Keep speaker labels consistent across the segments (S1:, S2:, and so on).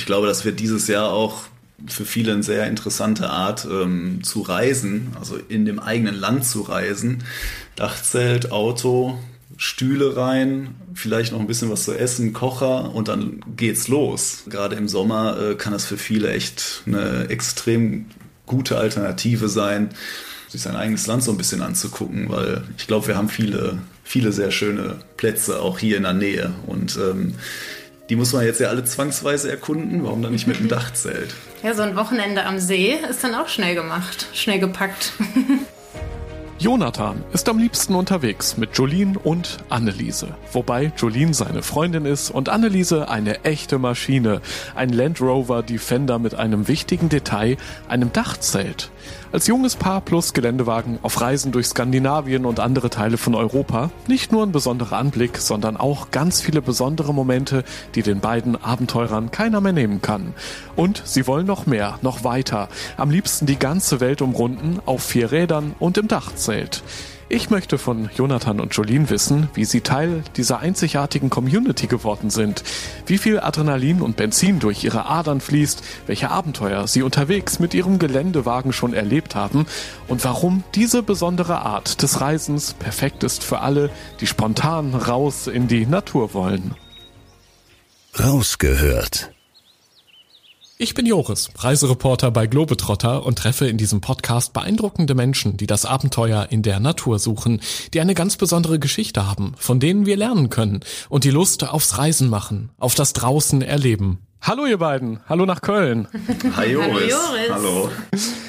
S1: ich glaube, das wird dieses Jahr auch für viele eine sehr interessante Art ähm, zu reisen, also in dem eigenen Land zu reisen. Dachzelt, Auto, Stühle rein, vielleicht noch ein bisschen was zu essen, Kocher und dann geht's los. Gerade im Sommer äh, kann das für viele echt eine extrem gute Alternative sein, sich sein eigenes Land so ein bisschen anzugucken, weil ich glaube, wir haben viele, viele sehr schöne Plätze auch hier in der Nähe und ähm, die muss man jetzt ja alle zwangsweise erkunden. Warum dann nicht mit dem Dachzelt?
S2: Ja, so ein Wochenende am See ist dann auch schnell gemacht, schnell gepackt.
S3: Jonathan ist am liebsten unterwegs mit Jolene und Anneliese. Wobei Jolene seine Freundin ist und Anneliese eine echte Maschine. Ein Land Rover Defender mit einem wichtigen Detail, einem Dachzelt. Als junges Paar plus Geländewagen auf Reisen durch Skandinavien und andere Teile von Europa nicht nur ein besonderer Anblick, sondern auch ganz viele besondere Momente, die den beiden Abenteurern keiner mehr nehmen kann. Und sie wollen noch mehr, noch weiter. Am liebsten die ganze Welt umrunden, auf vier Rädern und im Dachzelt. Ich möchte von Jonathan und Jolene wissen, wie sie Teil dieser einzigartigen Community geworden sind, wie viel Adrenalin und Benzin durch ihre Adern fließt, welche Abenteuer sie unterwegs mit ihrem Geländewagen schon erlebt haben und warum diese besondere Art des Reisens perfekt ist für alle, die spontan raus in die Natur wollen.
S4: Rausgehört
S3: ich bin Joris, Reisereporter bei Globetrotter und treffe in diesem Podcast beeindruckende Menschen, die das Abenteuer in der Natur suchen, die eine ganz besondere Geschichte haben, von denen wir lernen können und die Lust aufs Reisen machen, auf das draußen erleben. Hallo ihr beiden, hallo nach Köln.
S1: Hi Joris. Hallo. Joris. hallo.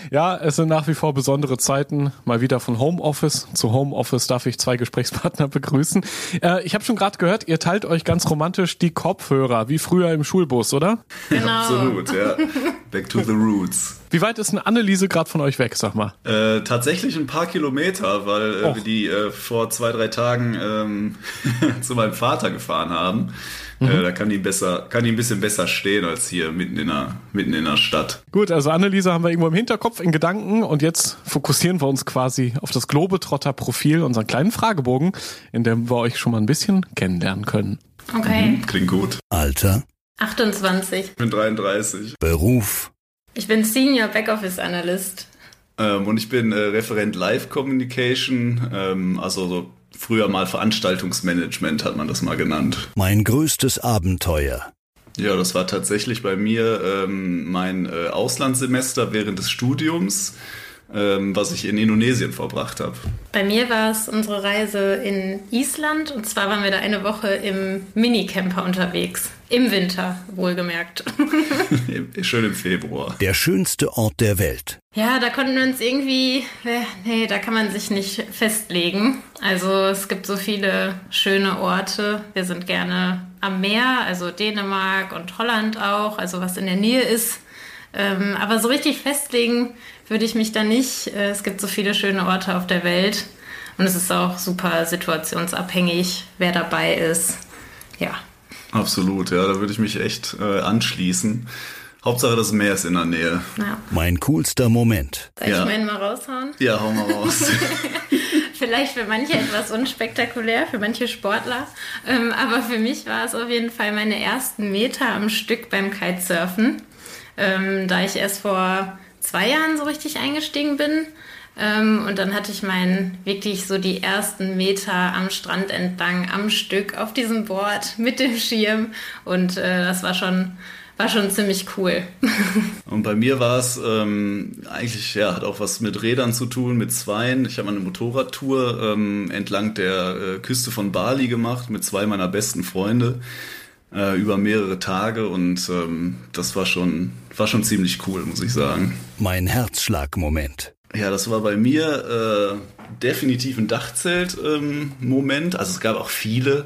S3: Ja, es sind nach wie vor besondere Zeiten. Mal wieder von Homeoffice zu Homeoffice darf ich zwei Gesprächspartner begrüßen. Äh, ich habe schon gerade gehört, ihr teilt euch ganz romantisch die Kopfhörer, wie früher im Schulbus, oder?
S2: Genau.
S1: Absolut, ja. Back to the roots.
S3: Wie weit ist eine Anneliese gerade von euch weg, sag mal?
S1: Äh, tatsächlich ein paar Kilometer, weil äh, wir die äh, vor zwei, drei Tagen ähm, zu meinem Vater gefahren haben. Äh, mhm. da kann die besser, kann die ein bisschen besser stehen als hier mitten in der, mitten in der Stadt.
S3: Gut, also Anneliese haben wir irgendwo im Hinterkopf in Gedanken und jetzt fokussieren wir uns quasi auf das Globetrotter-Profil, unseren kleinen Fragebogen, in dem wir euch schon mal ein bisschen kennenlernen können.
S2: Okay.
S1: Mhm, klingt gut.
S4: Alter?
S2: 28.
S1: Ich bin 33.
S4: Beruf?
S2: Ich bin Senior Backoffice Analyst.
S1: Ähm, und ich bin äh, Referent Live Communication, ähm, also so früher mal Veranstaltungsmanagement hat man das mal genannt.
S4: Mein größtes Abenteuer.
S1: Ja, das war tatsächlich bei mir ähm, mein äh, Auslandssemester während des Studiums, was ich in Indonesien verbracht habe.
S2: Bei mir war es unsere Reise in Island und zwar waren wir da eine Woche im Minicamper unterwegs. Im Winter, wohlgemerkt.
S1: Schön im Februar.
S4: Der schönste Ort der Welt.
S2: Ja, da konnten wir uns irgendwie, äh, nee, da kann man sich nicht festlegen. Also es gibt so viele schöne Orte. Wir sind gerne am Meer, also Dänemark und Holland auch, also was in der Nähe ist. Ähm, aber so richtig festlegen würde ich mich da nicht. Äh, es gibt so viele schöne Orte auf der Welt. Und es ist auch super situationsabhängig, wer dabei ist. Ja.
S1: Absolut, ja, da würde ich mich echt äh, anschließen. Hauptsache das Meer ist in der Nähe.
S4: Ja. Mein coolster Moment.
S2: Soll ich ja. meinen mal raushauen?
S1: Ja, hau mal raus.
S2: Vielleicht für manche etwas unspektakulär, für manche Sportler. Ähm, aber für mich war es auf jeden Fall meine ersten Meter am Stück beim Kitesurfen. Ähm, da ich erst vor zwei Jahren so richtig eingestiegen bin. Ähm, und dann hatte ich meinen wirklich so die ersten Meter am Strand entlang, am Stück auf diesem Board mit dem Schirm. Und äh, das war schon, war schon ziemlich cool.
S1: und bei mir war es ähm, eigentlich, ja, hat auch was mit Rädern zu tun, mit Zweien. Ich habe eine Motorradtour ähm, entlang der äh, Küste von Bali gemacht mit zwei meiner besten Freunde äh, über mehrere Tage und ähm, das war schon, war schon ziemlich cool, muss ich sagen.
S4: Mein Herzschlagmoment.
S1: Ja, das war bei mir äh, definitiv ein Dachzelt-Moment. Ähm, also es gab auch viele.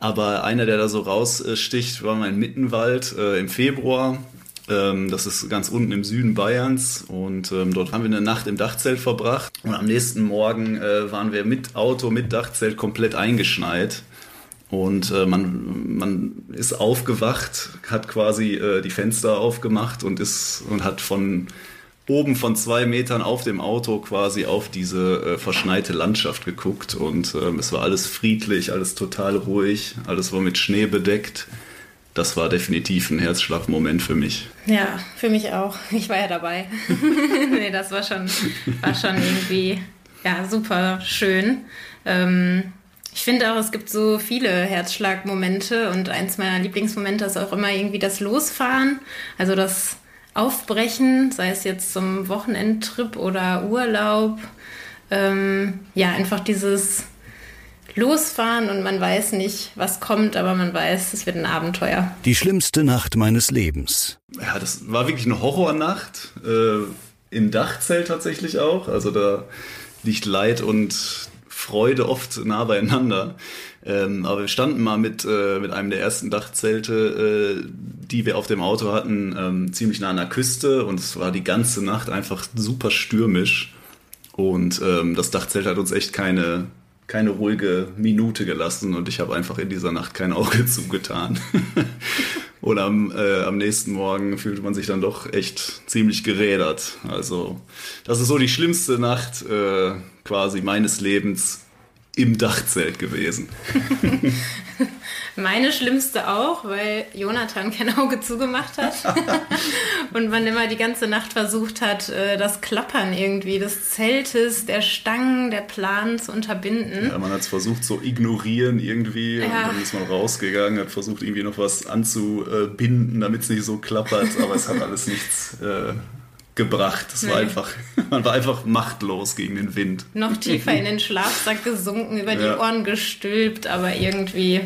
S1: Aber einer, der da so raussticht, war mein Mittenwald äh, im Februar. Ähm, das ist ganz unten im Süden Bayerns und ähm, dort haben wir eine Nacht im Dachzelt verbracht und am nächsten Morgen äh, waren wir mit Auto, mit Dachzelt komplett eingeschneit. Und äh, man, man ist aufgewacht, hat quasi äh, die Fenster aufgemacht und ist und hat von oben von zwei Metern auf dem Auto quasi auf diese äh, verschneite Landschaft geguckt und ähm, es war alles friedlich, alles total ruhig, alles war mit Schnee bedeckt. Das war definitiv ein Herzschlagmoment für mich.
S2: Ja, für mich auch. Ich war ja dabei. nee, das war schon, war schon irgendwie ja, super schön. Ähm, ich finde auch, es gibt so viele Herzschlagmomente und eins meiner Lieblingsmomente ist auch immer irgendwie das Losfahren. Also das Aufbrechen, sei es jetzt zum Wochenendtrip oder Urlaub. Ähm, ja, einfach dieses Losfahren und man weiß nicht, was kommt, aber man weiß, es wird ein Abenteuer.
S4: Die schlimmste Nacht meines Lebens.
S1: Ja, das war wirklich eine Horrornacht. Äh, Im Dachzelt tatsächlich auch. Also da liegt Leid und Freude oft nah beieinander. Ähm, aber wir standen mal mit, äh, mit einem der ersten Dachzelte, äh, die wir auf dem Auto hatten, ähm, ziemlich nah an der Küste und es war die ganze Nacht einfach super stürmisch. Und ähm, das Dachzelt hat uns echt keine, keine ruhige Minute gelassen und ich habe einfach in dieser Nacht kein Auge zugetan. Und am, äh, am nächsten Morgen fühlte man sich dann doch echt ziemlich gerädert. Also das ist so die schlimmste Nacht äh, quasi meines Lebens im Dachzelt gewesen.
S2: Meine schlimmste auch, weil Jonathan kein Auge zugemacht hat und man immer die ganze Nacht versucht hat, äh, das Klappern irgendwie des Zeltes, der Stangen, der Planen zu unterbinden.
S1: Ja, man hat es versucht zu ignorieren irgendwie ja. und dann ist man rausgegangen, hat versucht irgendwie noch was anzubinden, damit es nicht so klappert, aber es hat alles nichts äh, gebracht. Es nee. war einfach, man war einfach machtlos gegen den Wind.
S2: Noch tiefer in den Schlafsack gesunken, über ja. die Ohren gestülpt, aber irgendwie,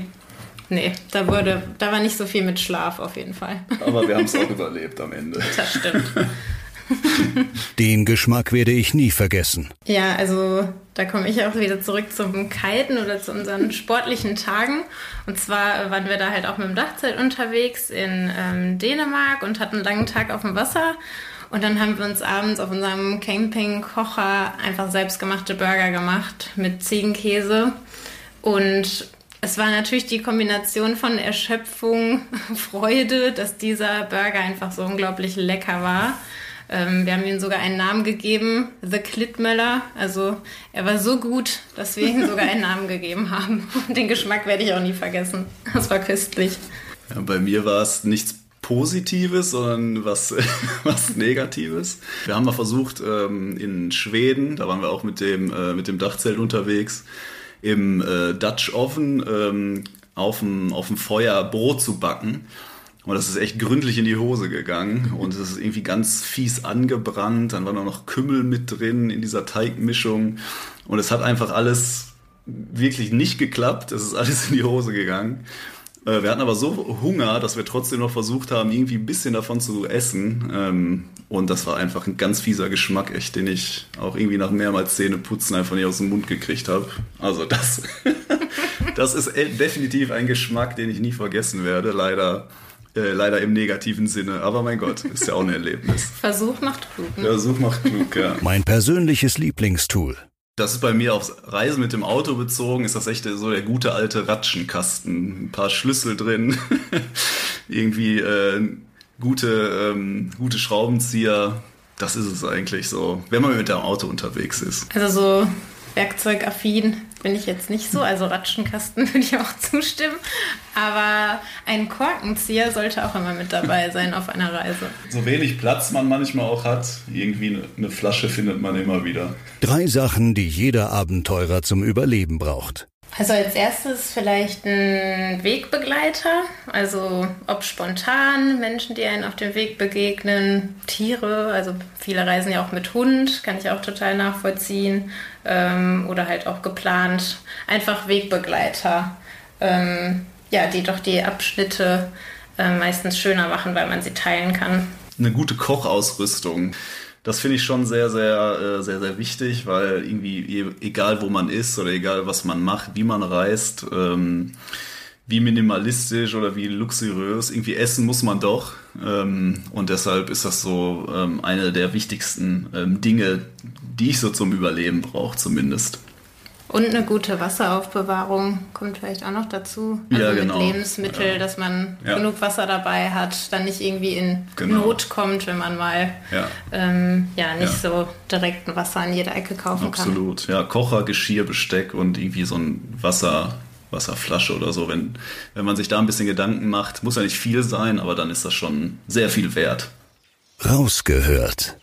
S2: nee, da wurde, da war nicht so viel mit Schlaf auf jeden Fall.
S1: Aber wir haben es auch überlebt am Ende.
S2: Das stimmt.
S4: Den Geschmack werde ich nie vergessen.
S2: Ja, also da komme ich auch wieder zurück zum Kiten oder zu unseren sportlichen Tagen. Und zwar waren wir da halt auch mit dem Dachzelt unterwegs in ähm, Dänemark und hatten einen langen Tag auf dem Wasser. Und dann haben wir uns abends auf unserem Campingkocher einfach selbstgemachte Burger gemacht mit Ziegenkäse. Und es war natürlich die Kombination von Erschöpfung, Freude, dass dieser Burger einfach so unglaublich lecker war. Ähm, wir haben ihm sogar einen Namen gegeben, The Klittmöller. Also er war so gut, dass wir ihm sogar einen Namen gegeben haben. Und den Geschmack werde ich auch nie vergessen. Das war köstlich.
S1: Ja, bei mir war es nichts Positives, sondern was, was Negatives. Wir haben mal versucht, ähm, in Schweden, da waren wir auch mit dem, äh, mit dem Dachzelt unterwegs, im äh, Dutch Oven ähm, auf dem, auf dem Feuer Brot zu backen. Und das ist echt gründlich in die Hose gegangen und es ist irgendwie ganz fies angebrannt. Dann war noch Kümmel mit drin in dieser Teigmischung und es hat einfach alles wirklich nicht geklappt. Es ist alles in die Hose gegangen. Äh, wir hatten aber so Hunger, dass wir trotzdem noch versucht haben, irgendwie ein bisschen davon zu essen. Ähm, und das war einfach ein ganz fieser Geschmack, echt, den ich auch irgendwie nach mehrmals Zähneputzen einfach nicht aus dem Mund gekriegt habe. Also das, das ist definitiv ein Geschmack, den ich nie vergessen werde. Leider äh, leider im negativen Sinne. Aber mein Gott, ist ja auch ein Erlebnis.
S2: Versuch macht klug.
S1: Ne? Versuch macht klug, ja.
S4: Mein persönliches Lieblingstool.
S1: Das ist bei mir aufs Reisen mit dem Auto bezogen, ist das echt so der gute alte Ratschenkasten. Ein paar Schlüssel drin, irgendwie äh, gute, ähm, gute Schraubenzieher. Das ist es eigentlich so, wenn man mit dem Auto unterwegs ist.
S2: Also so werkzeugaffin bin ich jetzt nicht so. Also Ratschenkasten würde ich auch zustimmen. Aber ein Korkenzieher sollte auch immer mit dabei sein auf einer Reise.
S1: So wenig Platz man manchmal auch hat, irgendwie eine Flasche findet man immer wieder.
S4: Drei Sachen, die jeder Abenteurer zum Überleben braucht.
S2: Also als erstes vielleicht ein Wegbegleiter, also ob spontan Menschen, die einen auf dem Weg begegnen, Tiere, also viele reisen ja auch mit Hund, kann ich auch total nachvollziehen, ähm, oder halt auch geplant, einfach Wegbegleiter, ähm, ja, die doch die Abschnitte äh, meistens schöner machen, weil man sie teilen kann.
S1: Eine gute Kochausrüstung das finde ich schon sehr, sehr, äh, sehr, sehr wichtig, weil irgendwie, egal wo man ist oder egal was man macht, wie man reist, ähm, wie minimalistisch oder wie luxuriös. Irgendwie essen muss man doch. Ähm, und deshalb ist das so ähm, eine der wichtigsten ähm, Dinge, die ich so zum Überleben brauche, zumindest.
S2: Und eine gute Wasseraufbewahrung kommt vielleicht auch noch dazu.
S1: Also ja, genau.
S2: mit Lebensmitteln, ja. dass man ja. genug Wasser dabei hat, dann nicht irgendwie in genau. Not kommt, wenn man mal ja, ähm, ja nicht so direkt ein Wasser an jeder Ecke kaufen
S1: Absolut. kann. Absolut, ja. Kocher, Geschirr, Besteck und irgendwie so ein Wasser, Wasserflasche oder so. Wenn, wenn man sich da ein bisschen Gedanken macht, muss ja nicht viel sein, aber dann ist das schon sehr viel wert.
S4: Rausgehört.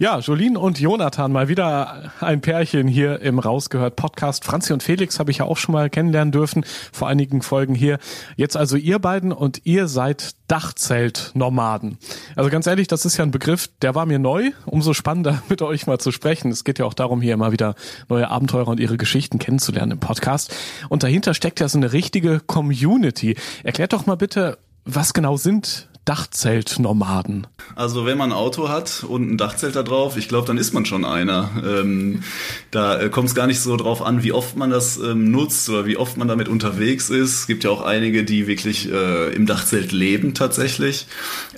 S3: Ja, Jolien und Jonathan, mal wieder ein Pärchen hier im Rausgehört Podcast. Franzi und Felix habe ich ja auch schon mal kennenlernen dürfen vor einigen Folgen hier. Jetzt also ihr beiden und ihr seid Dachzelt-Nomaden. Also ganz ehrlich, das ist ja ein Begriff, der war mir neu. Umso spannender mit euch mal zu sprechen. Es geht ja auch darum, hier immer wieder neue Abenteurer und ihre Geschichten kennenzulernen im Podcast. Und dahinter steckt ja so eine richtige Community. Erklärt doch mal bitte, was genau sind Dachzeltnomaden?
S1: Also wenn man ein Auto hat und ein Dachzelt da drauf, ich glaube, dann ist man schon einer. Ähm, da äh, kommt es gar nicht so drauf an, wie oft man das ähm, nutzt oder wie oft man damit unterwegs ist. Es gibt ja auch einige, die wirklich äh, im Dachzelt leben tatsächlich.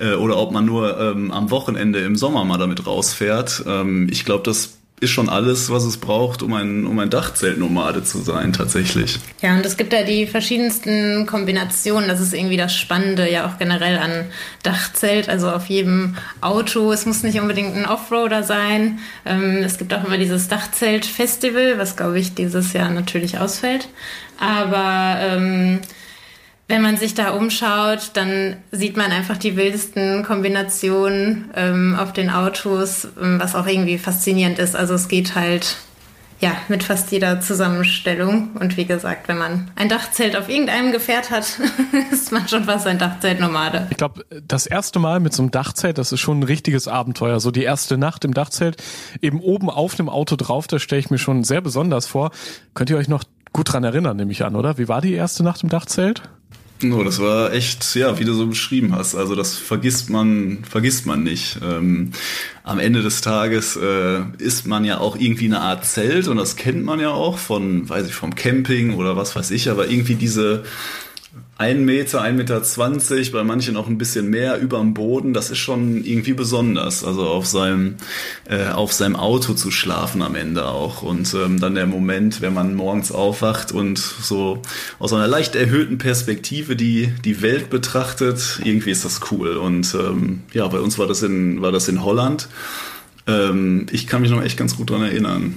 S1: Äh, oder ob man nur ähm, am Wochenende im Sommer mal damit rausfährt. Ähm, ich glaube, das ist schon alles, was es braucht, um ein, um ein Dachzeltnomade zu sein, tatsächlich.
S2: Ja, und es gibt da die verschiedensten Kombinationen. Das ist irgendwie das Spannende ja auch generell an Dachzelt. Also auf jedem Auto. Es muss nicht unbedingt ein Offroader sein. Ähm, es gibt auch immer dieses Dachzelt-Festival, was glaube ich dieses Jahr natürlich ausfällt. Aber ähm, wenn man sich da umschaut, dann sieht man einfach die wildesten Kombinationen ähm, auf den Autos, ähm, was auch irgendwie faszinierend ist. Also es geht halt ja mit fast jeder Zusammenstellung. Und wie gesagt, wenn man ein Dachzelt auf irgendeinem Gefährt hat, ist man schon fast ein Dachzeltnomade.
S3: Ich glaube, das erste Mal mit so einem Dachzelt, das ist schon ein richtiges Abenteuer. So die erste Nacht im Dachzelt, eben oben auf dem Auto drauf, das stelle ich mir schon sehr besonders vor. Könnt ihr euch noch gut dran erinnern, nehme ich an, oder? Wie war die erste Nacht im Dachzelt?
S1: No, das war echt, ja, wie du so beschrieben hast. Also das vergisst man, vergisst man nicht. Ähm, am Ende des Tages äh, ist man ja auch irgendwie eine Art Zelt und das kennt man ja auch von, weiß ich, vom Camping oder was weiß ich, aber irgendwie diese ein Meter, ein Meter, zwanzig, bei manchen auch ein bisschen mehr über dem Boden, das ist schon irgendwie besonders. Also auf seinem, äh, auf seinem Auto zu schlafen am Ende auch. Und ähm, dann der Moment, wenn man morgens aufwacht und so aus einer leicht erhöhten Perspektive die, die Welt betrachtet, irgendwie ist das cool. Und ähm, ja, bei uns war das in, war das in Holland. Ähm, ich kann mich noch echt ganz gut dran erinnern.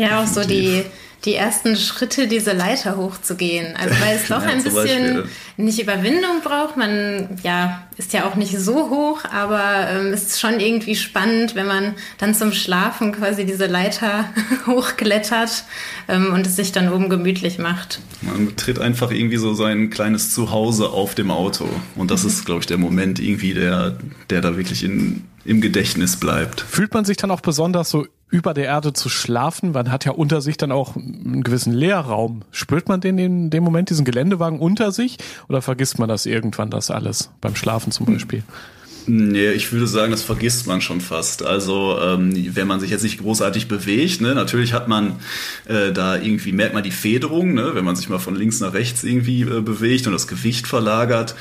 S2: Ja, auch so die die ersten Schritte, diese Leiter hochzugehen. Also weil es doch ja, ein bisschen nicht Überwindung braucht. Man ja ist ja auch nicht so hoch, aber ähm, ist schon irgendwie spannend, wenn man dann zum Schlafen quasi diese Leiter hochklettert ähm, und es sich dann oben gemütlich macht.
S1: Man betritt einfach irgendwie so sein kleines Zuhause auf dem Auto. Und das ist, glaube ich, der Moment irgendwie, der, der da wirklich in, im Gedächtnis bleibt.
S3: Fühlt man sich dann auch besonders so über der Erde zu schlafen? Man hat ja unter sich dann auch einen gewissen Leerraum. Spürt man den in dem Moment, diesen Geländewagen unter sich? Oder vergisst man das irgendwann, das alles? Beim Schlafen zum Beispiel?
S1: Nee, ich würde sagen, das vergisst man schon fast. Also ähm, wenn man sich jetzt nicht großartig bewegt, ne, natürlich hat man äh, da irgendwie, merkt man die Federung, ne, wenn man sich mal von links nach rechts irgendwie äh, bewegt und das Gewicht verlagert.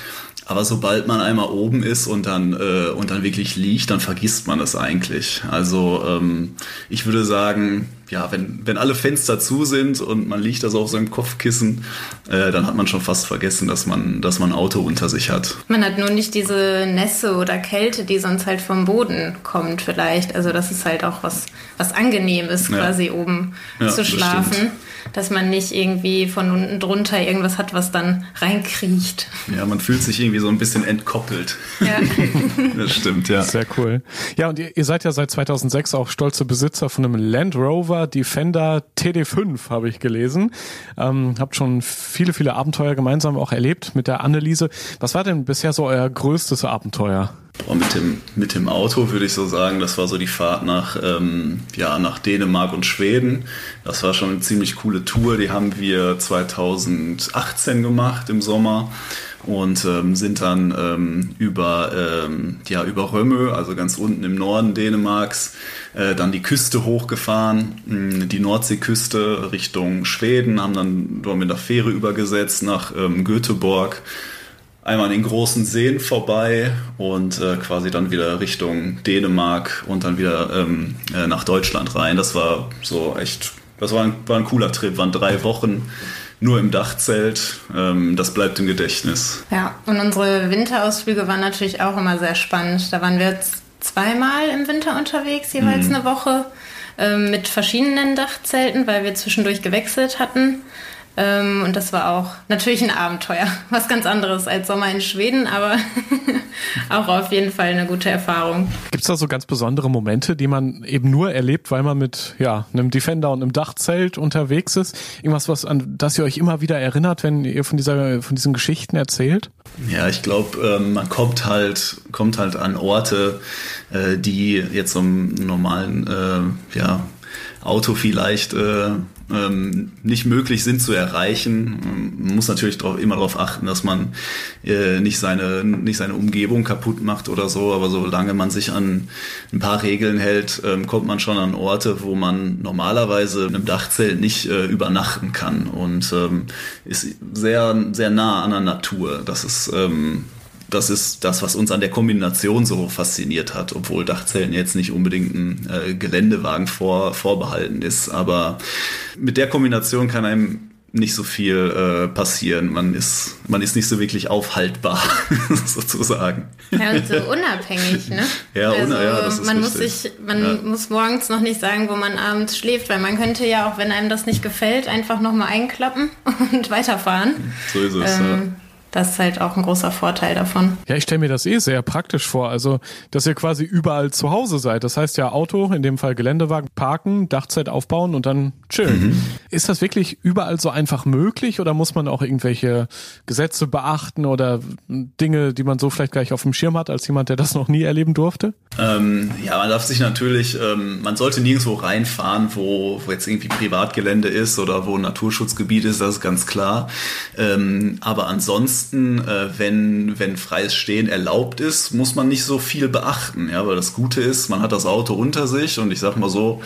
S1: Aber sobald man einmal oben ist und dann, äh, und dann wirklich liegt, dann vergisst man es eigentlich. Also ähm, ich würde sagen, ja, wenn, wenn alle Fenster zu sind und man liegt da so auf seinem Kopfkissen, äh, dann hat man schon fast vergessen, dass man, dass man ein Auto unter sich hat.
S2: Man hat nur nicht diese Nässe oder Kälte, die sonst halt vom Boden kommt vielleicht. Also das ist halt auch was, was angenehm ist, quasi ja. oben ja, zu schlafen. Das dass man nicht irgendwie von unten drunter irgendwas hat, was dann reinkriecht.
S1: Ja, man fühlt sich irgendwie so ein bisschen entkoppelt. Ja. das stimmt, ja.
S3: Sehr cool. Ja, und ihr, ihr seid ja seit 2006 auch stolze Besitzer von einem Land Rover Jaguar Defender TD5 habe ich gelesen. Ähm, habt schon viele, viele Abenteuer gemeinsam auch erlebt mit der Anneliese. Was war denn bisher so euer größtes Abenteuer?
S1: Boah, mit, dem, mit dem Auto würde ich so sagen, das war so die Fahrt nach, ähm, ja, nach Dänemark und Schweden. Das war schon eine ziemlich coole Tour. Die haben wir 2018 gemacht im Sommer. Und ähm, sind dann ähm, über, ähm, ja, über Römme, also ganz unten im Norden Dänemarks, äh, dann die Küste hochgefahren, mh, die Nordseeküste Richtung Schweden, haben dann dort mit der Fähre übergesetzt nach ähm, Göteborg einmal an den großen Seen vorbei und äh, quasi dann wieder Richtung Dänemark und dann wieder ähm, äh, nach Deutschland rein. Das war so echt, das war ein, war ein cooler Trip, waren drei Wochen nur im Dachzelt. Ähm, das bleibt im Gedächtnis.
S2: Ja, und unsere Winterausflüge waren natürlich auch immer sehr spannend. Da waren wir jetzt zweimal im Winter unterwegs, jeweils mhm. eine Woche, ähm, mit verschiedenen Dachzelten, weil wir zwischendurch gewechselt hatten. Ähm, und das war auch natürlich ein Abenteuer. Was ganz anderes als Sommer in Schweden, aber auch auf jeden Fall eine gute Erfahrung.
S3: Gibt es da so ganz besondere Momente, die man eben nur erlebt, weil man mit ja, einem Defender und einem Dachzelt unterwegs ist? Irgendwas, was an das ihr euch immer wieder erinnert, wenn ihr von dieser von diesen Geschichten erzählt?
S1: Ja, ich glaube, ähm, man kommt halt kommt halt an Orte, äh, die jetzt im normalen äh, ja, Auto vielleicht äh, ähm, nicht möglich sind zu erreichen. Man muss natürlich drauf, immer darauf achten, dass man äh, nicht, seine, nicht seine Umgebung kaputt macht oder so, aber solange man sich an ein paar Regeln hält, ähm, kommt man schon an Orte, wo man normalerweise in einem Dachzelt nicht äh, übernachten kann und ähm, ist sehr, sehr nah an der Natur. Das ist ähm, das ist das, was uns an der Kombination so fasziniert hat, obwohl Dachzelten jetzt nicht unbedingt ein äh, Geländewagen vor, vorbehalten ist. Aber mit der Kombination kann einem nicht so viel äh, passieren. Man ist, man ist nicht so wirklich aufhaltbar, sozusagen.
S2: Ja, und so unabhängig, ne?
S1: ja, also, ja, das ist
S2: man
S1: richtig.
S2: muss sich, man ja. muss morgens noch nicht sagen, wo man abends schläft, weil man könnte ja auch, wenn einem das nicht gefällt, einfach nochmal einklappen und weiterfahren.
S1: So ist es,
S2: ähm, ja das ist halt auch ein großer Vorteil davon.
S3: Ja, ich stelle mir das eh sehr praktisch vor. Also, dass ihr quasi überall zu Hause seid. Das heißt ja Auto, in dem Fall Geländewagen, parken, Dachzeit aufbauen und dann chillen. Mhm. Ist das wirklich überall so einfach möglich oder muss man auch irgendwelche Gesetze beachten oder Dinge, die man so vielleicht gleich auf dem Schirm hat, als jemand, der das noch nie erleben durfte?
S1: Ähm, ja, man darf sich natürlich, ähm, man sollte nirgendwo reinfahren, wo, wo jetzt irgendwie Privatgelände ist oder wo ein Naturschutzgebiet ist, das ist ganz klar. Ähm, aber ansonsten ansonsten, äh, wenn, wenn freies Stehen erlaubt ist, muss man nicht so viel beachten. Ja, weil das Gute ist, man hat das Auto unter sich und ich sag mal so,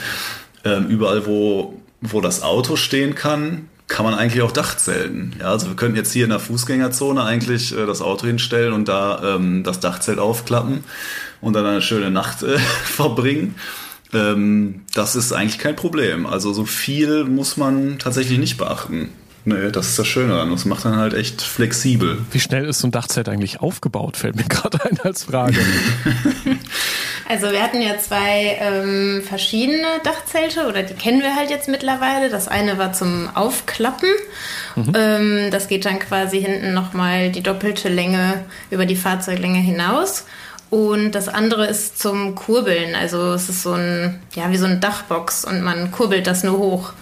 S1: äh, überall wo, wo das Auto stehen kann, kann man eigentlich auch Dachzelten. Ja, also wir könnten jetzt hier in der Fußgängerzone eigentlich äh, das Auto hinstellen und da ähm, das Dachzelt aufklappen und dann eine schöne Nacht äh, verbringen. Ähm, das ist eigentlich kein Problem. Also so viel muss man tatsächlich nicht beachten. Nee, das ist das Schöne daran. Das macht dann halt echt flexibel.
S3: Wie schnell ist so ein Dachzelt eigentlich aufgebaut? Fällt mir gerade ein als Frage.
S2: also wir hatten ja zwei ähm, verschiedene Dachzelte oder die kennen wir halt jetzt mittlerweile. Das eine war zum Aufklappen. Mhm. Ähm, das geht dann quasi hinten nochmal die doppelte Länge über die Fahrzeuglänge hinaus. Und das andere ist zum Kurbeln. Also es ist so ein, ja, wie so ein Dachbox und man kurbelt das nur hoch.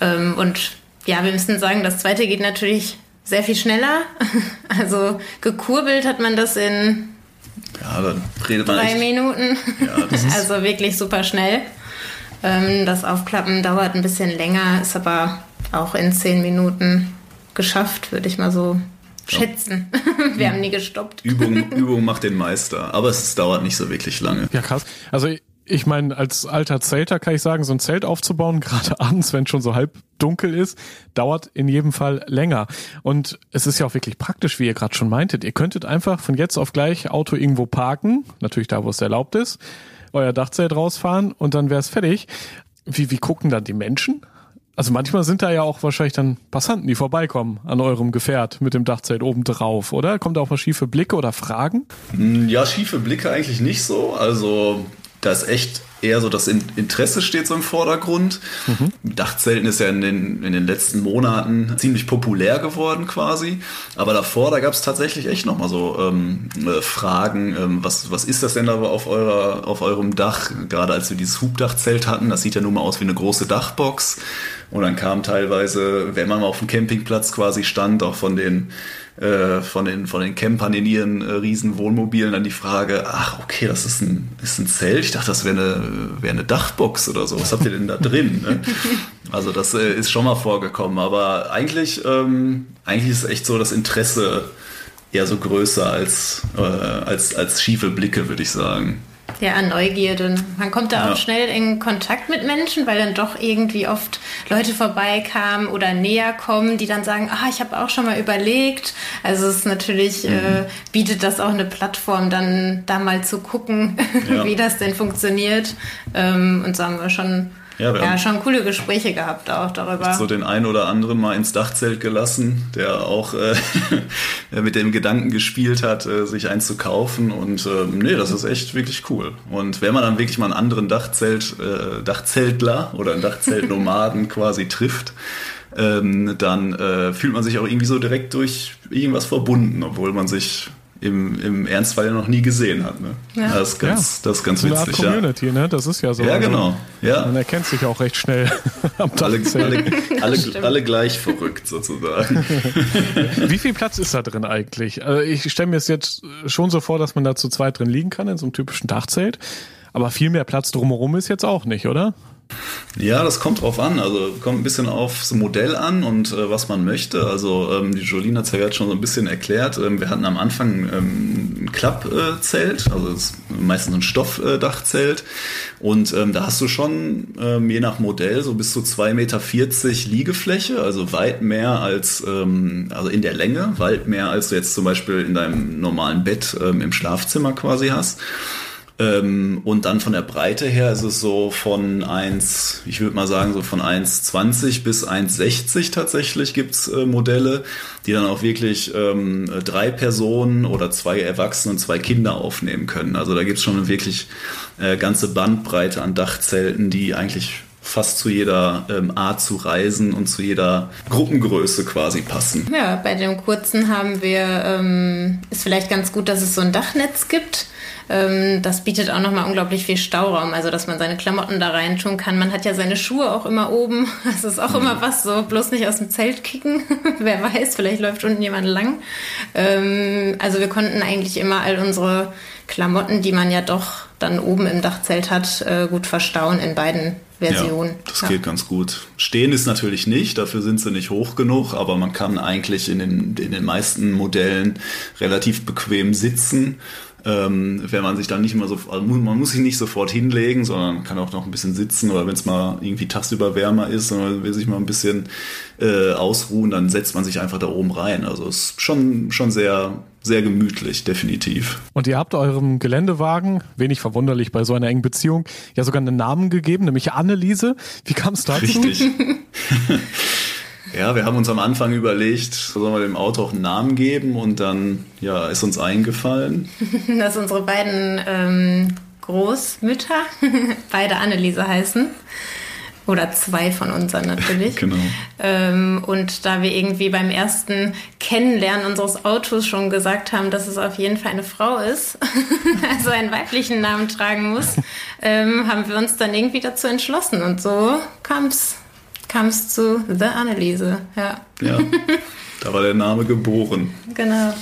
S2: Ähm, und ja, wir müssen sagen, das zweite geht natürlich sehr viel schneller. Also gekurbelt hat man das in
S1: ja, dann redet man
S2: drei
S1: echt.
S2: Minuten. Ja, also wirklich super schnell. Ähm, das Aufklappen dauert ein bisschen länger, ist aber auch in zehn Minuten geschafft, würde ich mal so schätzen. Wir haben nie gestoppt.
S1: Übung, Übung macht den Meister, aber es dauert nicht so wirklich lange.
S3: Ja, krass. Also ich meine, als alter Zelter kann ich sagen, so ein Zelt aufzubauen, gerade abends, wenn es schon so halb dunkel ist, dauert in jedem Fall länger. Und es ist ja auch wirklich praktisch, wie ihr gerade schon meintet. Ihr könntet einfach von jetzt auf gleich Auto irgendwo parken, natürlich da, wo es erlaubt ist, euer Dachzelt rausfahren und dann wäre es fertig. Wie, wie gucken dann die Menschen? Also manchmal sind da ja auch wahrscheinlich dann Passanten, die vorbeikommen an eurem Gefährt mit dem Dachzelt oben drauf, oder? Kommt da auch mal schiefe Blicke oder Fragen?
S1: Ja, schiefe Blicke eigentlich nicht so. Also da ist echt eher so das Interesse steht so im Vordergrund. Mhm. Dachzelten ist ja in den, in den letzten Monaten ziemlich populär geworden quasi. Aber davor, da gab es tatsächlich echt nochmal so ähm, äh, Fragen, ähm, was, was ist das denn da auf, eurer, auf eurem Dach? Gerade als wir dieses Hubdachzelt hatten, das sieht ja nun mal aus wie eine große Dachbox. Und dann kam teilweise, wenn man mal auf dem Campingplatz quasi stand, auch von den äh, von den, von den Campern in ihren äh, riesen Wohnmobilen dann die Frage, ach okay, das ist ein, ist ein Zelt. Ich dachte, das wäre eine, wär eine Dachbox oder so. Was habt ihr denn da drin? Ne? Also das äh, ist schon mal vorgekommen. Aber eigentlich, ähm, eigentlich ist echt so das Interesse eher so größer als, äh, als, als schiefe Blicke, würde ich sagen.
S2: Ja, Neugierde. Man kommt da
S1: Ja.
S2: auch schnell in Kontakt mit Menschen, weil dann doch irgendwie oft Leute vorbeikamen oder näher kommen, die dann sagen, ah, ich habe auch schon mal überlegt. Also es ist natürlich,
S1: Mhm.
S2: äh, bietet das auch eine Plattform, dann da mal zu gucken,
S1: Ja.
S2: wie das denn funktioniert. Ähm, und so haben wir schon,
S1: Ja, wir
S2: ja,
S1: haben-
S2: schon coole Gespräche gehabt auch darüber.
S1: so den einen oder anderen mal ins Dachzelt gelassen, der auch äh, mit dem Gedanken gespielt hat, äh, sich eins zu kaufen. Und ähm, nee, das ist echt wirklich cool. Und wenn man dann wirklich mal einen anderen Dachzelt, äh, Dachzeltler oder einen Dachzeltnomaden quasi trifft, ähm, dann äh, fühlt man sich auch irgendwie so direkt durch irgendwas verbunden, obwohl man sich im, im Ernstfall ja noch nie gesehen hat. Ne?
S2: Ja.
S1: Das ist ganz, das ist ganz
S3: So eine Art
S1: witzig, ja.
S3: Community, ne? Das ist ja so.
S1: Ja,
S3: Also,
S1: genau. Ja.
S3: Man erkennt sich auch recht schnell am
S1: Alle,
S3: Dachzelt.
S1: alle, alle,
S2: stimmt.
S1: alle gleich verrückt sozusagen.
S3: Wie viel Platz ist da drin eigentlich? Also ich stelle mir es jetzt schon so vor, dass man da zu zweit drin liegen kann in so einem typischen Dachzelt. Aber viel mehr Platz drumherum ist jetzt auch nicht, oder?
S1: Ja, das kommt drauf an. Also kommt ein bisschen aufs Modell an und äh, was man möchte. Also ähm, die Jolene hat es ja gerade schon so ein bisschen erklärt. Ähm, wir hatten am Anfang ähm, ein Klappzelt, also das ist meistens ein Stoffdachzelt. Und ähm, da hast du schon ähm, je nach Modell so bis zu 2,40 Meter Liegefläche, also weit mehr als, ähm, also in der Länge, weit mehr als du jetzt zum Beispiel in deinem normalen Bett ähm, im Schlafzimmer quasi hast. Ähm, und dann von der Breite her ist es so von 1, ich würde mal sagen, so von 1,20 bis 1,60 tatsächlich gibt's äh, Modelle, die dann auch wirklich ähm, drei Personen oder zwei Erwachsene und zwei Kinder aufnehmen können. Also da gibt's schon eine wirklich äh, ganze Bandbreite an Dachzelten, die eigentlich fast zu jeder ähm, Art zu reisen und zu jeder Gruppengröße quasi passen.
S2: Ja, bei dem kurzen haben wir, ähm, ist vielleicht ganz gut, dass es so ein Dachnetz gibt. Ähm, das bietet auch nochmal unglaublich viel Stauraum, also dass man seine Klamotten da rein tun kann. Man hat ja seine Schuhe auch immer oben. Das ist auch immer was, so bloß nicht aus dem Zelt kicken. Wer weiß, vielleicht läuft unten jemand lang. Ähm, also wir konnten eigentlich immer all unsere Klamotten, die man ja doch dann oben im Dachzelt hat, äh, gut verstauen in beiden Versionen.
S1: Ja, das
S2: Ja.
S1: geht ganz gut. Stehen ist natürlich nicht, dafür sind sie nicht hoch genug, aber man kann eigentlich in den, in den meisten Modellen relativ bequem sitzen. Ähm, wenn man sich dann nicht immer so, also man muss sich nicht sofort hinlegen, sondern man kann auch noch ein bisschen sitzen oder wenn es mal irgendwie tagsüber wärmer ist und man will sich mal ein bisschen äh, ausruhen, dann setzt man sich einfach da oben rein. Also es ist schon, schon sehr, sehr gemütlich, definitiv.
S3: Und ihr habt eurem Geländewagen, wenig verwunderlich bei so einer engen Beziehung, ja sogar einen Namen gegeben, nämlich Anneliese. Wie kam es dazu?
S1: Richtig. ja, wir haben uns am Anfang überlegt, sollen wir dem Auto auch einen Namen geben und dann ja, ist uns eingefallen.
S2: dass unsere beiden ähm, Großmütter beide Anneliese heißen. Oder zwei von unseren natürlich.
S1: Genau.
S2: Ähm, und da wir irgendwie beim ersten Kennenlernen unseres Autos schon gesagt haben, dass es auf jeden Fall eine Frau ist, also einen weiblichen Namen tragen muss, ähm, haben wir uns dann irgendwie dazu entschlossen. Und so kam es zu The Anneliese. Ja,
S1: Ja, da war der Name geboren.
S2: genau.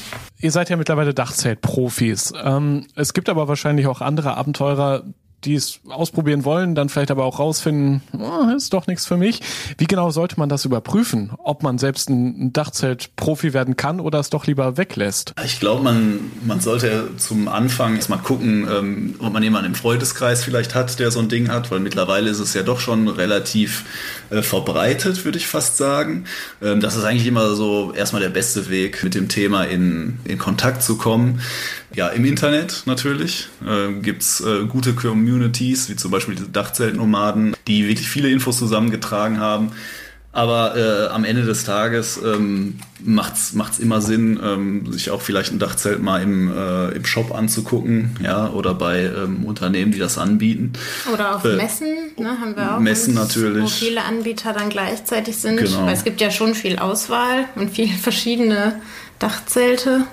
S3: Ihr seid ja mittlerweile Dachzelt-Profis. Ähm, es gibt aber wahrscheinlich auch andere Abenteurer, die es ausprobieren wollen, dann vielleicht aber auch rausfinden, oh, ist doch nichts für mich. Wie genau sollte man das überprüfen? Ob man selbst ein Dachzelt-Profi werden kann oder es doch lieber weglässt?
S1: Ich glaube, man, man sollte zum Anfang erstmal gucken, ähm, ob man jemanden im Freundeskreis vielleicht hat, der so ein Ding hat, weil mittlerweile ist es ja doch schon relativ äh, verbreitet, würde ich fast sagen. Ähm, das ist eigentlich immer so erstmal der beste Weg, mit dem Thema in, in Kontakt zu kommen. Ja, im Internet natürlich äh, gibt's äh, gute Communities, wie zum Beispiel diese Dachzeltnomaden, die wirklich viele Infos zusammengetragen haben. Aber äh, am Ende des Tages ähm, macht's macht's immer Sinn, ähm, sich auch vielleicht ein Dachzelt mal im, äh, im Shop anzugucken, ja, oder bei ähm, Unternehmen, die das anbieten.
S2: Oder auf
S1: Äh,
S2: Messen, ne, haben wir auch.
S1: Messen
S2: uns,
S1: natürlich.
S2: Wo viele Anbieter dann gleichzeitig sind.
S1: Genau.
S2: Weil es gibt ja schon viel Auswahl und viele verschiedene Dachzelte.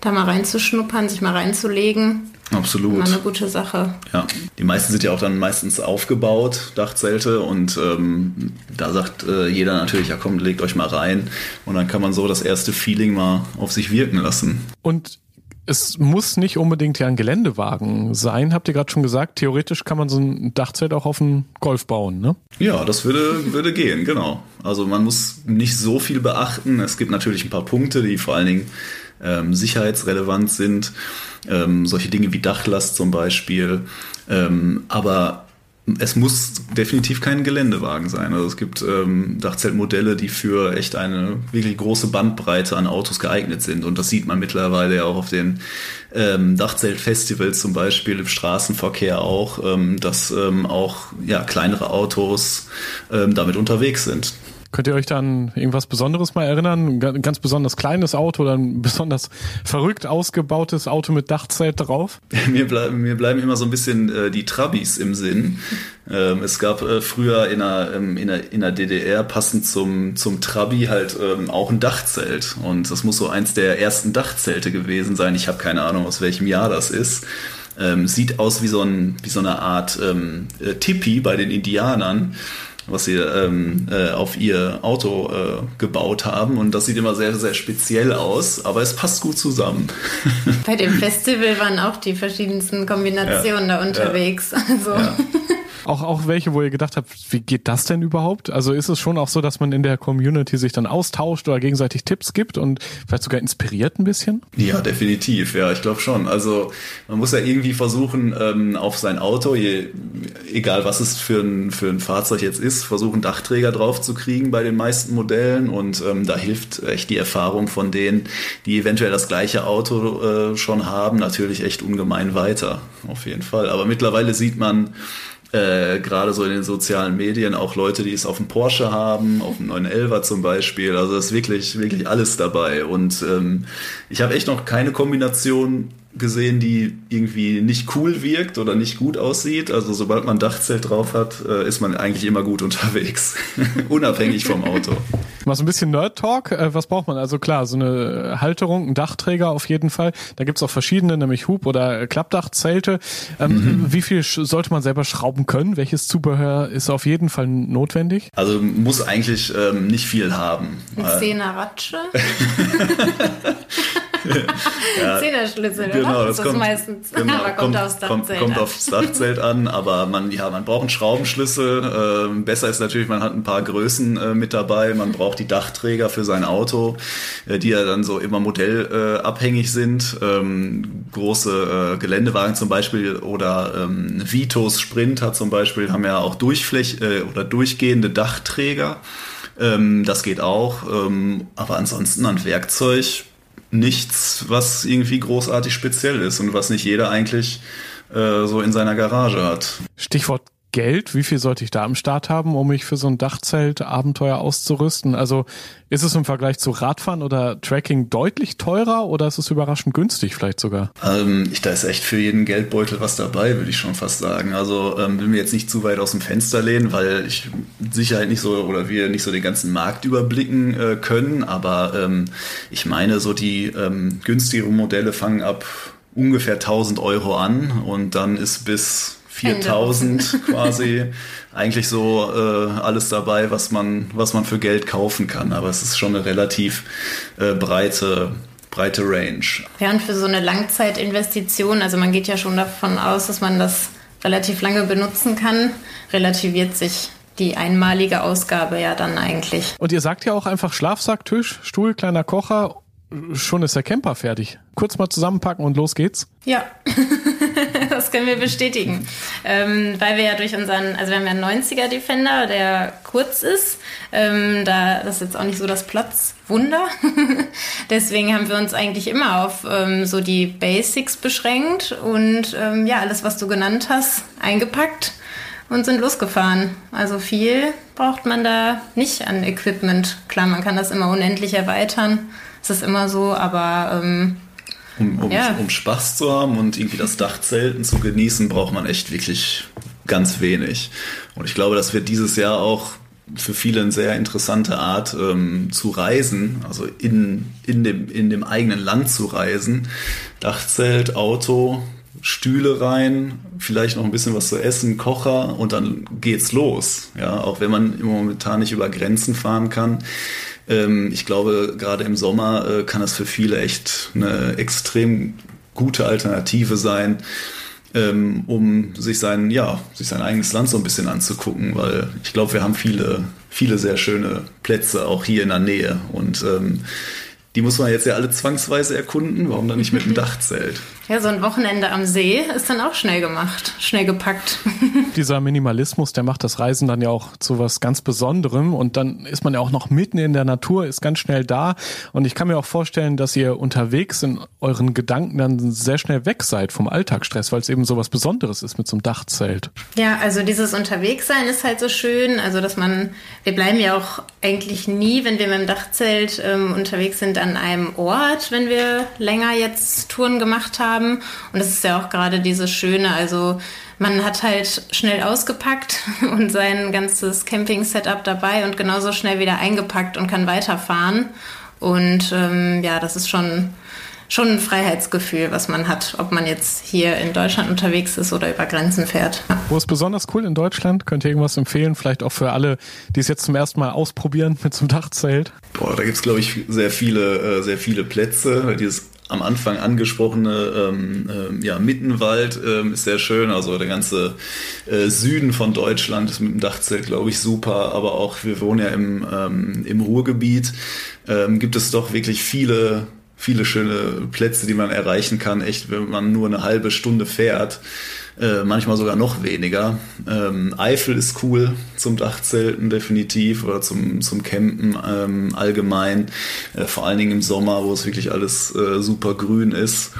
S2: Da mal reinzuschnuppern, sich mal reinzulegen,
S1: Absolut.
S2: immer eine gute Sache.
S1: Ja, die meisten sind ja auch dann meistens aufgebaut, Dachzelte, und ähm, da sagt äh, jeder natürlich, ja komm, legt euch mal rein. Und dann kann man so das erste Feeling mal auf sich wirken lassen.
S3: Und es muss nicht unbedingt ja ein Geländewagen sein, habt ihr gerade schon gesagt. Theoretisch kann man so ein Dachzelt auch auf einen Golf bauen, ne?
S1: Ja, das würde, würde gehen, genau. Also man muss nicht so viel beachten. Es gibt natürlich ein paar Punkte, die vor allen Dingen ähm, sicherheitsrelevant sind. Ähm, solche Dinge wie Dachlast zum Beispiel. Ähm, aber es muss definitiv kein Geländewagen sein. Also es gibt ähm, Dachzeltmodelle, die für echt eine wirklich große Bandbreite an Autos geeignet sind. Und das sieht man mittlerweile ja auch auf den ähm, Dachzeltfestivals zum Beispiel, im Straßenverkehr auch, ähm, dass ähm, auch ja, kleinere Autos ähm, damit unterwegs sind.
S3: Könnt ihr euch dann irgendwas Besonderes mal erinnern? Ein ganz besonders kleines Auto oder ein besonders verrückt ausgebautes Auto mit Dachzelt drauf?
S1: mir, bleiben, mir bleiben immer so ein bisschen äh, die Trabis im Sinn. Ähm, es gab äh, früher in der, ähm, in, der, in der DDR passend zum, zum Trabi halt ähm, auch ein Dachzelt. Und das muss so eins der ersten Dachzelte gewesen sein. Ich habe keine Ahnung, aus welchem Jahr das ist. Ähm, sieht aus wie so, ein, wie so eine Art ähm, äh, Tipi bei den Indianern was sie ähm, äh, auf ihr Auto äh, gebaut haben. Und das sieht immer sehr, sehr speziell aus, aber es passt gut zusammen.
S2: Bei dem Festival waren auch die verschiedensten Kombinationen ja, da unterwegs. Ja, also. Ja.
S3: Auch, auch welche, wo ihr gedacht habt, wie geht das denn überhaupt? Also ist es schon auch so, dass man in der Community sich dann austauscht oder gegenseitig Tipps gibt und vielleicht sogar inspiriert ein bisschen?
S1: Ja, definitiv. Ja, ich glaube schon. Also man muss ja irgendwie versuchen, ähm, auf sein Auto, je, egal was es für ein, für ein Fahrzeug jetzt ist, versuchen Dachträger drauf zu kriegen bei den meisten Modellen und ähm, da hilft echt die Erfahrung von denen, die eventuell das gleiche Auto äh, schon haben, natürlich echt ungemein weiter. Auf jeden Fall. Aber mittlerweile sieht man, äh, gerade so in den sozialen Medien auch Leute, die es auf dem Porsche haben, auf dem 911er zum Beispiel. Also ist wirklich, wirklich alles dabei. Und ähm, ich habe echt noch keine Kombination gesehen, die irgendwie nicht cool wirkt oder nicht gut aussieht. Also sobald man Dachzelt drauf hat, äh, ist man eigentlich immer gut unterwegs, unabhängig vom Auto.
S3: Mal so ein bisschen Nerd-Talk. Äh, was braucht man? Also klar, so eine Halterung, ein Dachträger auf jeden Fall. Da gibt's auch verschiedene, nämlich Hub- oder Klappdachzelte. Ähm, mhm. Wie viel sollte man selber schrauben können? Welches Zubehör ist auf jeden Fall notwendig?
S1: Also muss eigentlich ähm, nicht viel haben.
S2: Ein Zehner Ratsche. ja, Zehnerschlüssel,
S1: genau,
S2: oder?
S1: Das, das kommt, meistens. Genau, aber kommt, kommt, aufs Dachzelt kommt, kommt aufs Dachzelt an, aber man, ja, man braucht einen Schraubenschlüssel. Ähm, besser ist natürlich, man hat ein paar Größen äh, mit dabei. Man braucht die Dachträger für sein Auto, äh, die ja dann so immer modellabhängig sind. Ähm, große äh, Geländewagen zum Beispiel oder ähm, Vitos Sprinter zum Beispiel haben ja auch Durchfläch äh, oder durchgehende Dachträger. Ähm, das geht auch. Aber ansonsten an Werkzeug nichts, was irgendwie großartig speziell ist und was nicht jeder eigentlich so in seiner Garage hat.
S3: Stichwort Geld, wie viel sollte ich da am Start haben, um mich für so ein Dachzelt-Abenteuer auszurüsten? Also ist es im Vergleich zu Radfahren oder Tracking deutlich teurer oder ist es überraschend günstig vielleicht sogar?
S1: Ähm, ich, da ist echt für jeden Geldbeutel was dabei, würde ich schon fast sagen. Also ähm, will mir jetzt nicht zu weit aus dem Fenster lehnen, weil ich mit Sicherheit nicht so oder wir nicht so den ganzen Markt überblicken äh, können, aber ähm, ich meine, so die ähm, günstigeren Modelle fangen ab ungefähr 1000 Euro an und dann ist bis 4000 quasi eigentlich so äh, alles dabei, was man, was man für Geld kaufen kann. Aber es ist schon eine relativ äh, breite, breite Range.
S2: Während für so eine Langzeitinvestition, also man geht ja schon davon aus, dass man das relativ lange benutzen kann, relativiert sich die einmalige Ausgabe ja dann eigentlich.
S3: Und ihr sagt ja auch einfach Schlafsack, Tisch, Stuhl, kleiner Kocher schon ist der Camper fertig. Kurz mal zusammenpacken und los geht's.
S2: Ja, das können wir bestätigen. Ähm, weil wir ja durch unseren, also wir haben ja einen 90er Defender, der kurz ist. Ähm, da, das ist jetzt auch nicht so das Platzwunder. Deswegen haben wir uns eigentlich immer auf ähm, so die Basics beschränkt und ähm, ja, alles, was du genannt hast, eingepackt und sind losgefahren. Also viel braucht man da nicht an Equipment. Klar, man kann das immer unendlich erweitern. Es ist immer so, aber ähm,
S1: um, um, ja. um Spaß zu haben und irgendwie das Dachzelten zu genießen, braucht man echt wirklich ganz wenig. Und ich glaube, das wird dieses Jahr auch für viele eine sehr interessante Art ähm, zu reisen, also in, in, dem, in dem eigenen Land zu reisen. Dachzelt, Auto, Stühle rein, vielleicht noch ein bisschen was zu essen, Kocher und dann geht's los. Ja, auch wenn man momentan nicht über Grenzen fahren kann, ähm, ich glaube, gerade im Sommer äh, kann das für viele echt eine extrem gute Alternative sein, ähm, um sich sein, ja, sich sein eigenes Land so ein bisschen anzugucken, weil ich glaube, wir haben viele, viele sehr schöne Plätze auch hier in der Nähe und ähm, die muss man jetzt ja alle zwangsweise erkunden. Warum dann nicht mit dem Dachzelt?
S2: Ja, so ein Wochenende am See ist dann auch schnell gemacht, schnell gepackt.
S3: Dieser Minimalismus, der macht das Reisen dann ja auch zu was ganz Besonderem und dann ist man ja auch noch mitten in der Natur, ist ganz schnell da und ich kann mir auch vorstellen, dass ihr unterwegs in euren Gedanken dann sehr schnell weg seid vom Alltagsstress, weil es eben so was Besonderes ist mit so einem Dachzelt.
S2: Ja, also dieses Unterwegssein ist halt so schön, also dass man, wir bleiben ja auch eigentlich nie, wenn wir mit dem Dachzelt ähm, unterwegs sind, an einem Ort, wenn wir länger jetzt Touren gemacht haben haben. Und das ist ja auch gerade dieses Schöne. Also man hat halt schnell ausgepackt und sein ganzes Camping-Setup dabei und genauso schnell wieder eingepackt und kann weiterfahren. Und ähm, ja, das ist schon, schon ein Freiheitsgefühl, was man hat, ob man jetzt hier in Deutschland unterwegs ist oder über Grenzen fährt.
S3: Wo ist besonders cool in Deutschland? Könnt ihr irgendwas empfehlen? Vielleicht auch für alle, die es jetzt zum ersten Mal ausprobieren mit so einem Dachzelt?
S1: Boah, da gibt es, glaube ich, sehr viele, äh, sehr viele Plätze. Dieses am Anfang angesprochene ähm, äh, ja, Mittenwald ähm, ist sehr schön. Also der ganze äh, Süden von Deutschland ist mit dem Dachzelt, glaube ich, super. Aber auch wir wohnen ja im, ähm, im Ruhrgebiet. Ähm, gibt es doch wirklich viele viele schöne Plätze, die man erreichen kann, echt, wenn man nur eine halbe Stunde fährt. Äh, manchmal sogar noch weniger. Ähm, Eifel ist cool zum Dachzelten definitiv oder zum, zum Campen ähm, allgemein. Äh, vor allen Dingen im Sommer, wo es wirklich alles äh, super grün ist.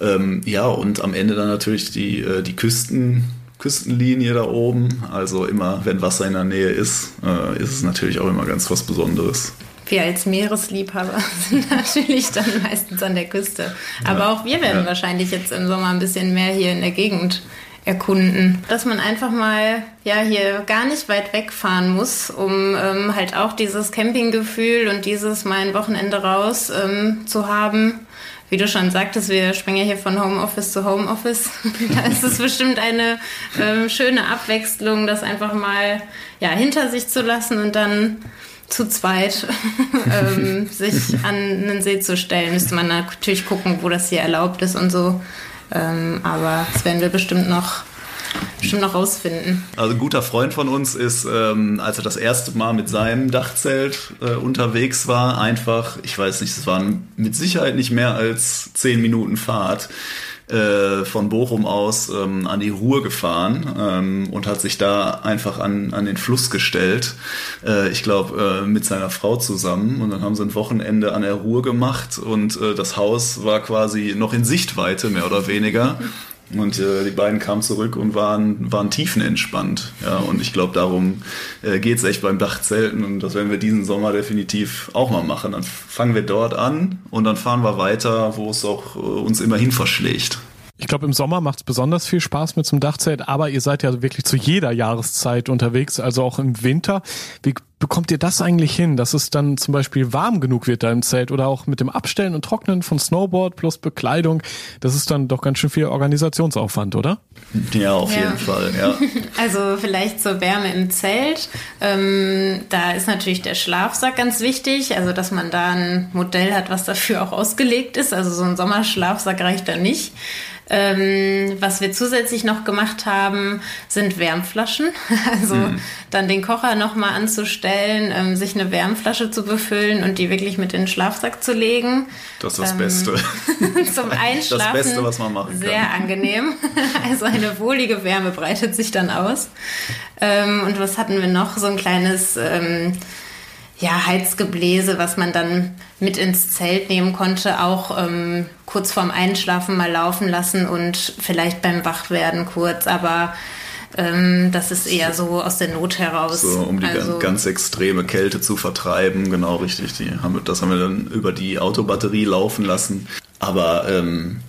S1: Ähm, ja, und am Ende dann natürlich die, äh, die Küsten. Küstenlinie da oben. Also immer, wenn Wasser in der Nähe ist, äh, ist es natürlich auch immer ganz was Besonderes.
S2: Wir als Meeresliebhaber sind natürlich dann meistens an der Küste. Aber ja, auch wir werden ja. wahrscheinlich jetzt im Sommer ein bisschen mehr hier in der Gegend erkunden. Dass man einfach mal ja hier gar nicht weit wegfahren muss, um ähm, halt auch dieses Campinggefühl und dieses mal ein Wochenende raus ähm, zu haben. Wie du schon sagtest, wir springen ja hier von Homeoffice zu Homeoffice. da ist es bestimmt eine ähm, schöne Abwechslung, das einfach mal ja hinter sich zu lassen und dann zu zweit ähm, sich an einen See zu stellen. Müsste man natürlich gucken, wo das hier erlaubt ist und so. Ähm, aber das werden wir bestimmt noch bestimmt noch rausfinden.
S1: Also ein guter Freund von uns ist, ähm, als er das erste Mal mit seinem Dachzelt äh, unterwegs war, einfach, ich weiß nicht, es waren mit Sicherheit nicht mehr als zehn Minuten Fahrt äh, von Bochum aus ähm, an die Ruhr gefahren ähm, und hat sich da einfach an, an den Fluss gestellt. Äh, ich glaube, äh, mit seiner Frau zusammen. Und dann haben sie ein Wochenende an der Ruhr gemacht und äh, das Haus war quasi noch in Sichtweite, mehr oder weniger. Und äh, die beiden kamen zurück und waren, waren tiefenentspannt. Ja, und ich glaube, darum äh, geht es echt beim Dachzelten. Und das werden wir diesen Sommer definitiv auch mal machen. Dann fangen wir dort an und dann fahren wir weiter, wo es auch äh, uns immerhin verschlägt.
S3: Ich glaube, im Sommer macht es besonders viel Spaß mit zum Dachzelt, aber ihr seid ja wirklich zu jeder Jahreszeit unterwegs, also auch im Winter. Wie bekommt ihr das eigentlich hin, dass es dann zum Beispiel warm genug wird da im Zelt oder auch mit dem Abstellen und Trocknen von Snowboard plus Bekleidung? Das ist dann doch ganz schön viel Organisationsaufwand, oder?
S1: Ja, auf ja. jeden Fall, ja.
S2: Also vielleicht zur Wärme im Zelt. Ähm, da ist natürlich der Schlafsack ganz wichtig, also dass man da ein Modell hat, was dafür auch ausgelegt ist. Also so ein Sommerschlafsack reicht da nicht. Ähm, was wir zusätzlich noch gemacht haben, sind Wärmflaschen. Also mhm. dann den Kocher nochmal anzustellen, ähm, sich eine Wärmflasche zu befüllen und die wirklich mit in den Schlafsack zu legen.
S1: Das ist das ähm, Beste.
S2: zum Einschlafen.
S1: Das Beste, was man machen kann.
S2: Sehr angenehm. Also eine wohlige Wärme breitet sich dann aus. Ähm, und was hatten wir noch? So ein kleines ähm, ja, Heizgebläse, was man dann mit ins Zelt nehmen konnte, auch ähm, kurz vorm Einschlafen mal laufen lassen und vielleicht beim Wachwerden kurz, aber ähm, das ist eher so aus der Not heraus.
S1: So, um die also, ganz extreme Kälte zu vertreiben, genau richtig. Die haben, das haben wir dann über die Autobatterie laufen lassen. Aber ähm,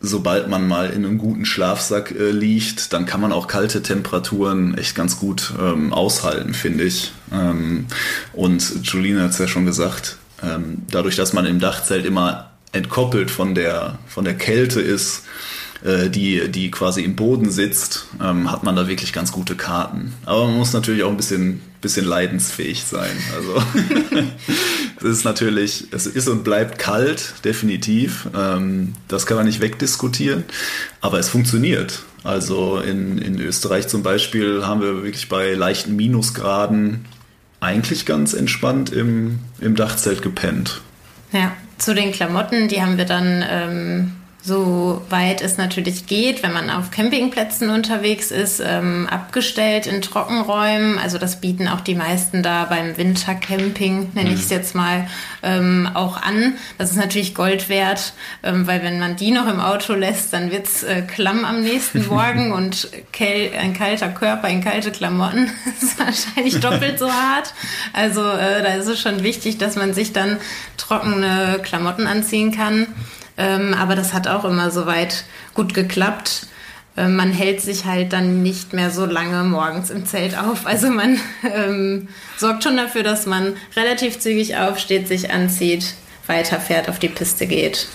S1: sobald man mal in einem guten Schlafsack äh, liegt, dann kann man auch kalte Temperaturen echt ganz gut ähm, aushalten, finde ich. Ähm, und Julina hat es ja schon gesagt, ähm, dadurch, dass man im Dachzelt immer entkoppelt von der, von der Kälte ist, äh, die, die quasi im Boden sitzt, ähm, hat man da wirklich ganz gute Karten. Aber man muss natürlich auch ein bisschen, bisschen leidensfähig sein. Also es ist natürlich, es ist und bleibt kalt, definitiv. Ähm, das kann man nicht wegdiskutieren, aber es funktioniert. Also in, in Österreich zum Beispiel haben wir wirklich bei leichten Minusgraden eigentlich ganz entspannt im, im Dachzelt gepennt.
S2: Ja, zu den Klamotten, die haben wir dann ähm, so weit es natürlich geht, wenn man auf Campingplätzen unterwegs ist, ähm, abgestellt in Trockenräumen. Also das bieten auch die meisten da beim Wintercamping, nenne ich es mhm. jetzt mal, ähm, auch an. Das ist natürlich Gold wert, ähm, weil wenn man die noch im Auto lässt, dann wird's äh, klamm am nächsten Morgen und ein kalter Körper in kalte Klamotten ist wahrscheinlich doppelt so hart. Also äh, da ist es schon wichtig, dass man sich dann trockene Klamotten anziehen kann. Ähm, aber das hat auch immer soweit gut geklappt. Ähm, man hält sich halt dann nicht mehr so lange morgens im Zelt auf. Also man ähm, sorgt schon dafür, dass man relativ zügig aufsteht, sich anzieht, weiterfährt, auf die Piste geht.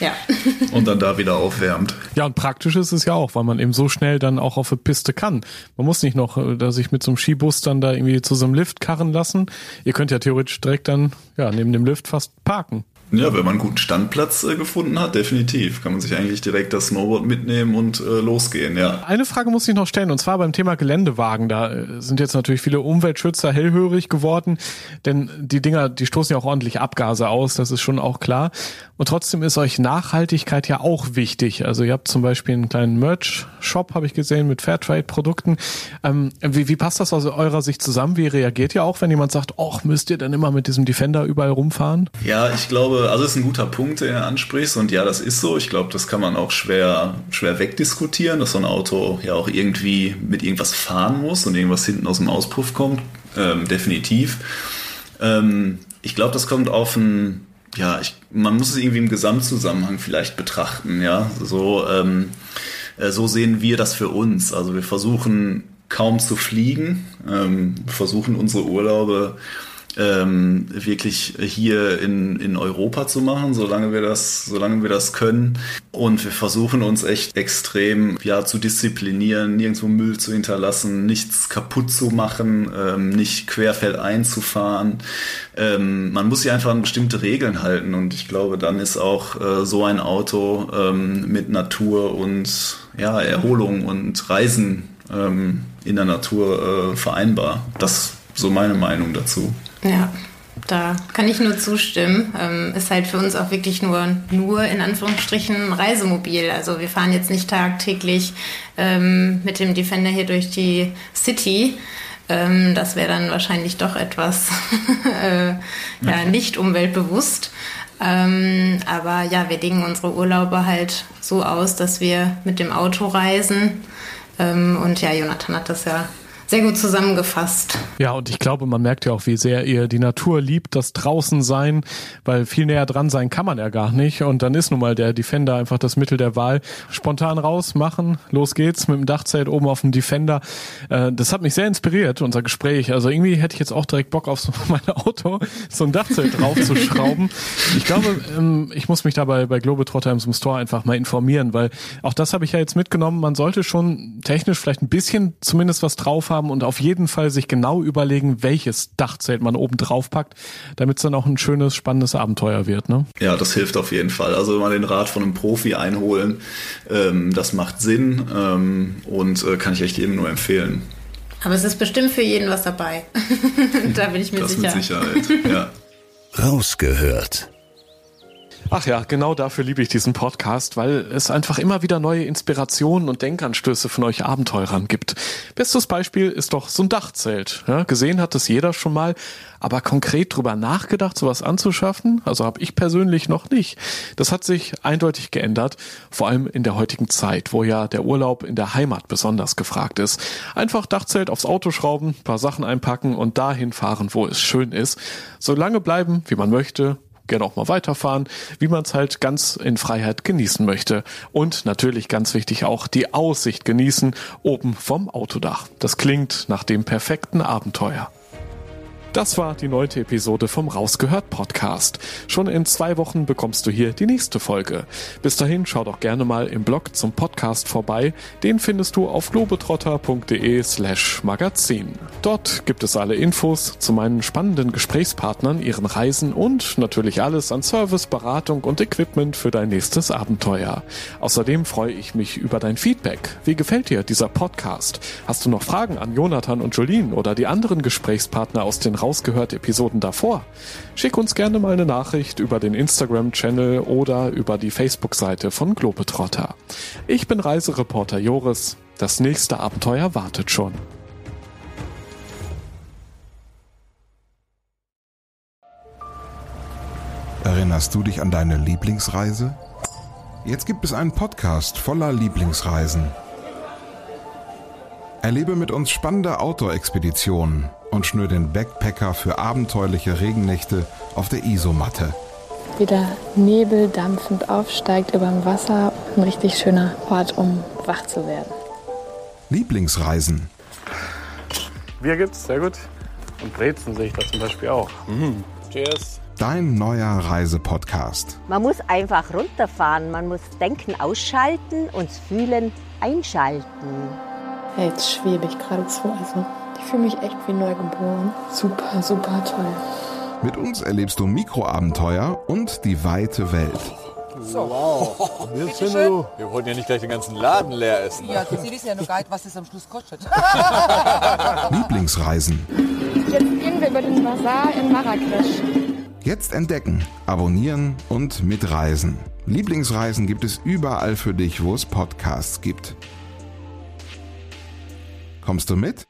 S2: Ja.
S1: Und dann da wieder aufwärmt.
S3: Ja, und praktisch ist es ja auch, weil man eben so schnell dann auch auf der Piste kann. Man muss nicht noch äh, da sich mit so einem Skibus dann da irgendwie zu so einem Lift karren lassen. Ihr könnt ja theoretisch direkt dann ja neben dem Lift fast parken.
S1: Ja, wenn man einen guten Standplatz äh, gefunden hat, definitiv. Kann man sich eigentlich direkt das Snowboard mitnehmen und äh, losgehen, ja.
S3: Eine Frage muss ich noch stellen, und zwar beim Thema Geländewagen. Da äh, sind jetzt natürlich viele Umweltschützer hellhörig geworden, denn die Dinger, die stoßen ja auch ordentlich Abgase aus, das ist schon auch klar. Und trotzdem ist euch Nachhaltigkeit ja auch wichtig. Also ihr habt zum Beispiel einen kleinen Merch-Shop, habe ich gesehen, mit Fairtrade-Produkten. Ähm, wie, wie passt das aus eurer Sicht zusammen? Wie reagiert ihr auch, wenn jemand sagt, ach, müsst ihr denn immer mit diesem Defender überall rumfahren?
S1: Ja, ich glaube, also ist ein guter Punkt, den du ansprichst. Und ja, das ist so. Ich glaube, das kann man auch schwer, schwer wegdiskutieren, dass so ein Auto ja auch irgendwie mit irgendwas fahren muss und irgendwas hinten aus dem Auspuff kommt. Ähm, definitiv. Ähm, ich glaube, das kommt auf ein, ja, ich, man muss es irgendwie im Gesamtzusammenhang vielleicht betrachten, ja. So, ähm, äh, so sehen wir das für uns. Also wir versuchen kaum zu fliegen, ähm, versuchen unsere Urlaube ähm, wirklich hier in, in Europa zu machen, solange wir das, solange wir das können. Und wir versuchen uns echt extrem ja, zu disziplinieren, nirgendwo Müll zu hinterlassen, nichts kaputt zu machen, ähm, nicht querfeldein zu fahren. Ähm, man muss sich einfach an bestimmte Regeln halten und ich glaube, dann ist auch äh, so ein Auto ähm, mit Natur und ja, Erholung und Reisen ähm, in der Natur äh, vereinbar. Das ist so meine Meinung dazu.
S2: Ja, da kann ich nur zustimmen. Ähm, ist halt für uns auch wirklich nur, nur in Anführungsstrichen Reisemobil. Also wir fahren jetzt nicht tagtäglich ähm, mit dem Defender hier durch die City. Ähm, das wäre dann wahrscheinlich doch etwas äh, ja, nicht umweltbewusst. Ähm, aber ja, wir dingen unsere Urlaube halt so aus, dass wir mit dem Auto reisen. Ähm, und ja, Jonathan hat das ja sehr gut zusammengefasst.
S3: Ja, und ich glaube, man merkt ja auch, wie sehr ihr die Natur liebt, das draußen sein, weil viel näher dran sein kann man ja gar nicht. Und dann ist nun mal der Defender einfach das Mittel der Wahl. Spontan raus, machen, los geht's mit dem Dachzelt oben auf dem Defender. Äh, das hat mich sehr inspiriert, unser Gespräch. Also irgendwie hätte ich jetzt auch direkt Bock auf so mein Auto, so ein Dachzelt draufzuschrauben. Ich glaube, ähm, ich muss mich dabei bei Globetrotter im Store einfach mal informieren, weil auch das habe ich ja jetzt mitgenommen. Man sollte schon technisch vielleicht ein bisschen zumindest was drauf haben haben und auf jeden Fall sich genau überlegen, welches Dachzelt man oben drauf packt, damit es dann auch ein schönes, spannendes Abenteuer wird. Ne?
S1: Ja, das hilft auf jeden Fall. Also immer den Rat von einem Profi einholen, ähm, das macht Sinn ähm, und äh, kann ich echt jedem nur empfehlen.
S2: Aber es ist bestimmt für jeden was dabei. da bin ich mir
S1: das
S2: sicher.
S1: Mit Sicherheit, ja.
S4: Rausgehört
S3: Ach ja, genau dafür liebe ich diesen Podcast, weil es einfach immer wieder neue Inspirationen und Denkanstöße von euch Abenteurern gibt. Bestes Beispiel ist doch so ein Dachzelt. Ja, gesehen hat es jeder schon mal, aber konkret drüber nachgedacht, sowas anzuschaffen, also habe ich persönlich noch nicht. Das hat sich eindeutig geändert, vor allem in der heutigen Zeit, wo ja der Urlaub in der Heimat besonders gefragt ist. Einfach Dachzelt aufs Auto schrauben, paar Sachen einpacken und dahin fahren, wo es schön ist. So lange bleiben, wie man möchte, gerne auch mal weiterfahren, wie man es halt ganz in Freiheit genießen möchte. Und natürlich ganz wichtig auch die Aussicht genießen oben vom Autodach. Das klingt nach dem perfekten Abenteuer. Das war die neunte Episode vom Rausgehört Podcast. Schon in zwei Wochen bekommst du hier die nächste Folge. Bis dahin schau doch gerne mal im Blog zum Podcast vorbei. Den findest du auf globetrotter.de slash magazin. Dort gibt es alle Infos zu meinen spannenden Gesprächspartnern, ihren Reisen und natürlich alles an Service, Beratung und Equipment für dein nächstes Abenteuer. Außerdem freue ich mich über dein Feedback. Wie gefällt dir dieser Podcast? Hast du noch Fragen an Jonathan und Jolien oder die anderen Gesprächspartner aus den rausgehört Episoden davor? Schick uns gerne mal eine Nachricht über den Instagram-Channel oder über die Facebook-Seite von Globetrotter. Ich bin Reisereporter Joris. Das nächste Abenteuer wartet schon.
S5: Erinnerst du dich an deine Lieblingsreise? Jetzt gibt es einen Podcast voller Lieblingsreisen. Erlebe mit uns spannende Outdoor-Expeditionen und schnür den Backpacker für abenteuerliche Regennächte auf der Isomatte.
S6: Wie der Nebel dampfend aufsteigt über dem Wasser. Ein richtig schöner Ort, um wach zu werden.
S5: Lieblingsreisen.
S7: Bier gibt's, sehr gut. Und Brezen sehe ich da zum Beispiel auch. Mhm. Cheers.
S5: Dein neuer Reisepodcast.
S8: Man muss einfach runterfahren, man muss Denken ausschalten und Fühlen einschalten.
S6: Jetzt schwebe ich geradezu. Also, fühle mich echt wie neugeboren. Super, super toll.
S5: Mit uns erlebst du Mikroabenteuer und die weite Welt.
S9: Wow. Wir wollen ja nicht gleich den ganzen Laden leer essen.
S10: Ja, das ist ja nur geil, was es am Schluss kostet.
S5: Lieblingsreisen.
S11: Jetzt gehen wir über den Bazar in Marrakesch.
S5: Jetzt entdecken, abonnieren und mitreisen. Lieblingsreisen gibt es überall für dich, wo es Podcasts gibt. Kommst du mit?